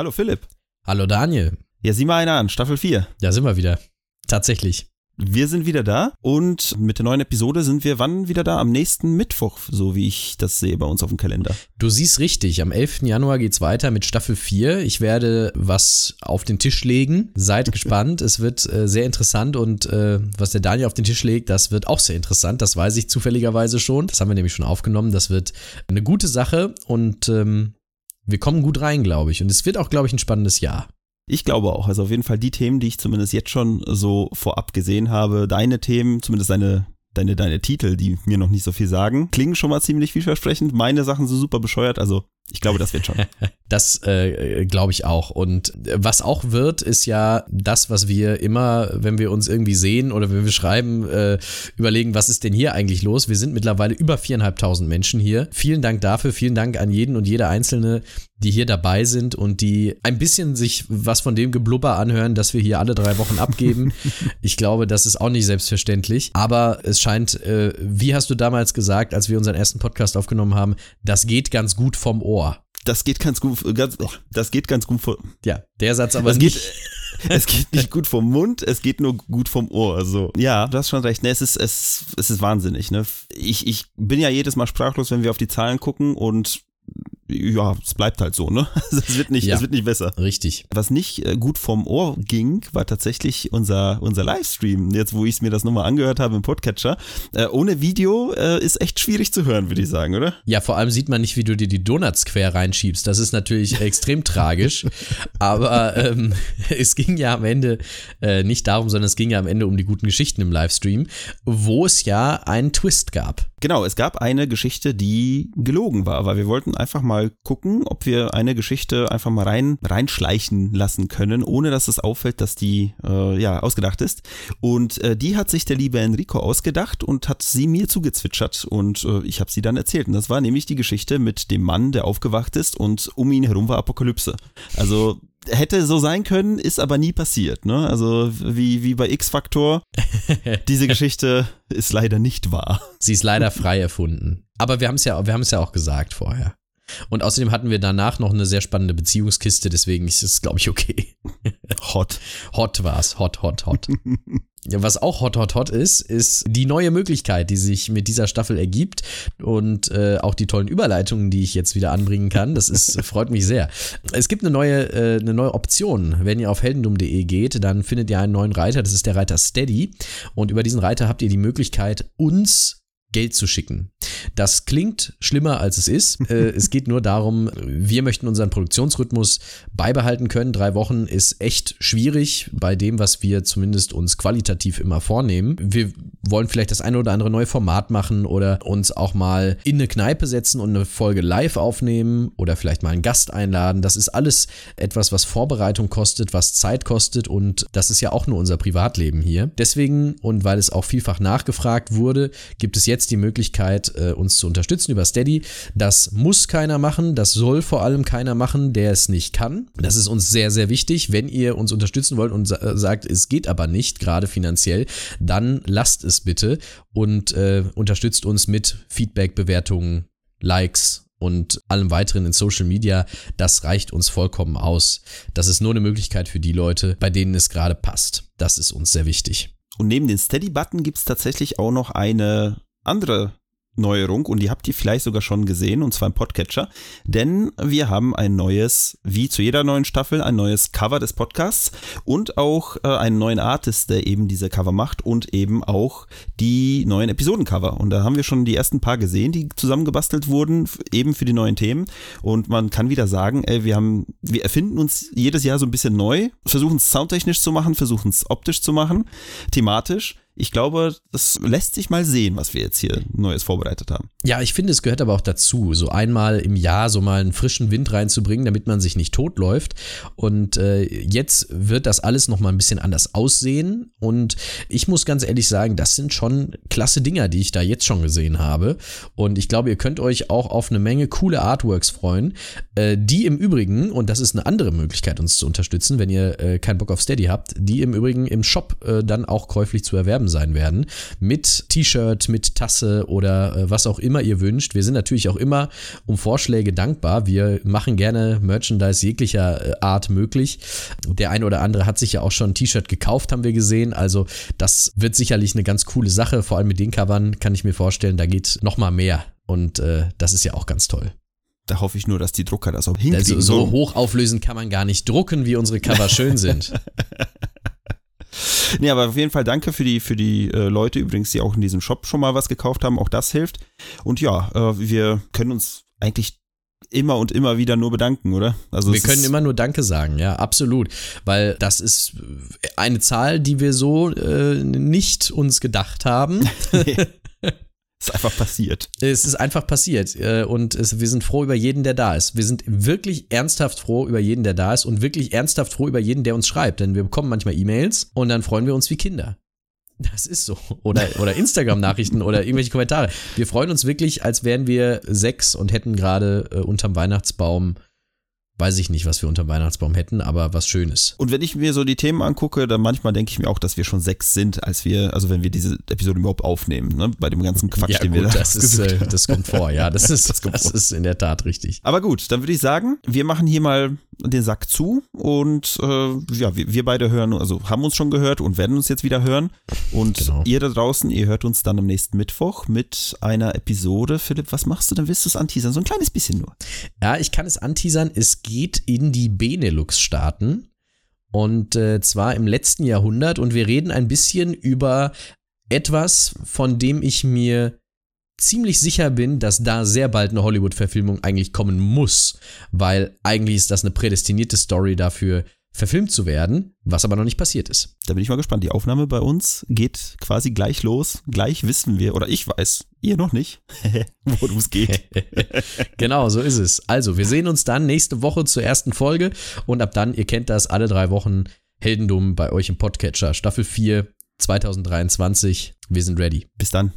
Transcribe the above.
Hallo Philipp. Hallo Daniel. Ja, sieh mal einer an, Staffel 4. Da sind wir wieder. Tatsächlich. Wir sind wieder da und mit der neuen Episode sind wir wann wieder da? Am nächsten Mittwoch, so wie ich das sehe bei uns auf dem Kalender. Du siehst richtig, am 11. Januar geht's weiter mit Staffel 4. Ich werde was auf den Tisch legen. Seid gespannt, es wird äh, sehr interessant und äh, was der Daniel auf den Tisch legt, das wird auch sehr interessant. Das weiß ich zufälligerweise schon. Das haben wir nämlich schon aufgenommen. Das wird eine gute Sache und ähm, wir kommen gut rein, glaube ich. Und es wird auch, glaube ich, ein spannendes Jahr. Ich glaube auch. Also auf jeden Fall die Themen, die ich zumindest jetzt schon so vorab gesehen habe, deine Themen, zumindest deine deine, deine Titel, die mir noch nicht so viel sagen, klingen schon mal ziemlich vielversprechend. Meine Sachen sind super bescheuert, also ich glaube, das wird schon. das äh, glaube ich auch. Und was auch wird, ist ja das, was wir immer, wenn wir uns irgendwie sehen oder wenn wir schreiben, äh, überlegen, was ist denn hier eigentlich los? Wir sind mittlerweile über viereinhalbtausend Menschen hier. Vielen Dank dafür. Vielen Dank an jeden und jede Einzelne, die hier dabei sind und die ein bisschen sich was von dem Geblubber anhören, dass wir hier alle drei Wochen abgeben. ich glaube, das ist auch nicht selbstverständlich. Aber es scheint, äh, wie hast du damals gesagt, als wir unseren ersten Podcast aufgenommen haben, das geht ganz gut vom Ohr. Das geht ganz gut, ganz, das geht ganz gut vom. Ja, der Satz aber es nicht. Geht, es geht nicht gut vom Mund, es geht nur gut vom Ohr. So. Ja, du hast schon recht. Ne, es ist, es, es ist wahnsinnig. Ne? Ich, ich bin ja jedes Mal sprachlos, wenn wir auf die Zahlen gucken und ja, es bleibt halt so, ne? Es wird nicht, ja, es wird nicht besser. Richtig. Was nicht äh, gut vom Ohr ging, war tatsächlich unser, unser Livestream. Jetzt, wo ich mir das nochmal angehört habe im Podcatcher. Äh, ohne Video äh, ist echt schwierig zu hören, würde ich sagen, oder? Ja, vor allem sieht man nicht, wie du dir die Donuts quer reinschiebst. Das ist natürlich extrem tragisch. Aber ähm, es ging ja am Ende äh, nicht darum, sondern es ging ja am Ende um die guten Geschichten im Livestream, wo es ja einen Twist gab. Genau, es gab eine Geschichte, die gelogen war, weil wir wollten einfach mal gucken, ob wir eine Geschichte einfach mal rein reinschleichen lassen können, ohne dass es auffällt, dass die äh, ja ausgedacht ist. Und äh, die hat sich der liebe Enrico ausgedacht und hat sie mir zugezwitschert und äh, ich habe sie dann erzählt. Und das war nämlich die Geschichte mit dem Mann, der aufgewacht ist und um ihn herum war Apokalypse. Also hätte so sein können, ist aber nie passiert. Ne? Also wie, wie bei X-Factor. Diese Geschichte ist leider nicht wahr. Sie ist leider frei erfunden. Aber wir haben es ja, wir haben es ja auch gesagt vorher. Und außerdem hatten wir danach noch eine sehr spannende Beziehungskiste, deswegen ist es, glaube ich, okay. Hot. Hot war's. Hot, hot, hot. Was auch hot, hot, hot ist, ist die neue Möglichkeit, die sich mit dieser Staffel ergibt und äh, auch die tollen Überleitungen, die ich jetzt wieder anbringen kann. Das ist, freut mich sehr. Es gibt eine neue, äh, eine neue Option. Wenn ihr auf heldendum.de geht, dann findet ihr einen neuen Reiter. Das ist der Reiter Steady. Und über diesen Reiter habt ihr die Möglichkeit, uns Geld zu schicken. Das klingt schlimmer, als es ist. Äh, es geht nur darum, wir möchten unseren Produktionsrhythmus beibehalten können. Drei Wochen ist echt schwierig bei dem, was wir zumindest uns qualitativ immer vornehmen. Wir wollen vielleicht das eine oder andere neue Format machen oder uns auch mal in eine Kneipe setzen und eine Folge live aufnehmen oder vielleicht mal einen Gast einladen. Das ist alles etwas, was Vorbereitung kostet, was Zeit kostet und das ist ja auch nur unser Privatleben hier. Deswegen und weil es auch vielfach nachgefragt wurde, gibt es jetzt jetzt die Möglichkeit, äh, uns zu unterstützen über Steady. Das muss keiner machen, das soll vor allem keiner machen, der es nicht kann. Das ist uns sehr, sehr wichtig. Wenn ihr uns unterstützen wollt und sa sagt, es geht aber nicht, gerade finanziell, dann lasst es bitte und äh, unterstützt uns mit Feedback, Bewertungen, Likes und allem weiteren in Social Media, das reicht uns vollkommen aus. Das ist nur eine Möglichkeit für die Leute, bei denen es gerade passt. Das ist uns sehr wichtig. Und neben den Steady-Button gibt es tatsächlich auch noch eine andere Neuerung und die habt ihr vielleicht sogar schon gesehen und zwar im Podcatcher, denn wir haben ein neues, wie zu jeder neuen Staffel, ein neues Cover des Podcasts und auch äh, einen neuen Artist, der eben diese Cover macht und eben auch die neuen Episodencover. Und da haben wir schon die ersten paar gesehen, die zusammengebastelt wurden, eben für die neuen Themen. Und man kann wieder sagen, ey, wir haben, wir erfinden uns jedes Jahr so ein bisschen neu, versuchen es soundtechnisch zu machen, versuchen es optisch zu machen, thematisch ich glaube, das lässt sich mal sehen, was wir jetzt hier Neues vorbereitet haben. Ja, ich finde, es gehört aber auch dazu, so einmal im Jahr so mal einen frischen Wind reinzubringen, damit man sich nicht totläuft. Und äh, jetzt wird das alles noch mal ein bisschen anders aussehen. Und ich muss ganz ehrlich sagen, das sind schon klasse Dinger, die ich da jetzt schon gesehen habe. Und ich glaube, ihr könnt euch auch auf eine Menge coole Artworks freuen, äh, die im Übrigen, und das ist eine andere Möglichkeit, uns zu unterstützen, wenn ihr äh, keinen Bock auf Steady habt, die im Übrigen im Shop äh, dann auch käuflich zu erwerben erwerben sein werden. Mit T-Shirt, mit Tasse oder äh, was auch immer ihr wünscht. Wir sind natürlich auch immer um Vorschläge dankbar. Wir machen gerne Merchandise jeglicher äh, Art möglich. Der eine oder andere hat sich ja auch schon ein T-Shirt gekauft, haben wir gesehen. Also das wird sicherlich eine ganz coole Sache. Vor allem mit den Covern kann ich mir vorstellen, da geht noch mal mehr. Und äh, das ist ja auch ganz toll. Da hoffe ich nur, dass die Drucker das auch hinkriegen. Also so hochauflösend kann man gar nicht drucken, wie unsere Cover schön sind. Nee, aber auf jeden Fall danke für die, für die äh, Leute übrigens, die auch in diesem Shop schon mal was gekauft haben. Auch das hilft. Und ja, äh, wir können uns eigentlich immer und immer wieder nur bedanken, oder? Also wir können immer nur Danke sagen, ja, absolut. Weil das ist eine Zahl, die wir so äh, nicht uns gedacht haben. ist einfach passiert. Es ist einfach passiert. Äh, und es, wir sind froh über jeden, der da ist. Wir sind wirklich ernsthaft froh über jeden, der da ist und wirklich ernsthaft froh über jeden, der uns schreibt. Denn wir bekommen manchmal E-Mails und dann freuen wir uns wie Kinder. Das ist so. Oder, oder Instagram-Nachrichten oder irgendwelche Kommentare. Wir freuen uns wirklich, als wären wir sechs und hätten gerade äh, unterm Weihnachtsbaum weiß ich nicht, was wir unter Weihnachtsbaum hätten, aber was Schönes. Und wenn ich mir so die Themen angucke, dann manchmal denke ich mir auch, dass wir schon sechs sind, als wir, also wenn wir diese Episode überhaupt aufnehmen, ne? bei dem ganzen Quatsch, ja, den gut, wir da das ist, äh, das kommt vor, ja, das ist, das, das ist in der Tat richtig. Aber gut, dann würde ich sagen, wir machen hier mal den Sack zu und äh, ja, wir, wir beide hören, also haben uns schon gehört und werden uns jetzt wieder hören. Und genau. ihr da draußen, ihr hört uns dann am nächsten Mittwoch mit einer Episode. Philipp, was machst du? Dann willst du es anteasern, so ein kleines bisschen nur. Ja, ich kann es anteasern. Es geht in die Benelux-Staaten. Und äh, zwar im letzten Jahrhundert. Und wir reden ein bisschen über etwas, von dem ich mir ziemlich sicher bin, dass da sehr bald eine Hollywood-Verfilmung eigentlich kommen muss, weil eigentlich ist das eine prädestinierte Story dafür, verfilmt zu werden, was aber noch nicht passiert ist. Da bin ich mal gespannt. Die Aufnahme bei uns geht quasi gleich los. Gleich wissen wir, oder ich weiß, ihr noch nicht, worum es geht. genau, so ist es. Also, wir sehen uns dann nächste Woche zur ersten Folge und ab dann, ihr kennt das, alle drei Wochen Heldendum bei euch im Podcatcher. Staffel 4 2023. Wir sind ready. Bis dann.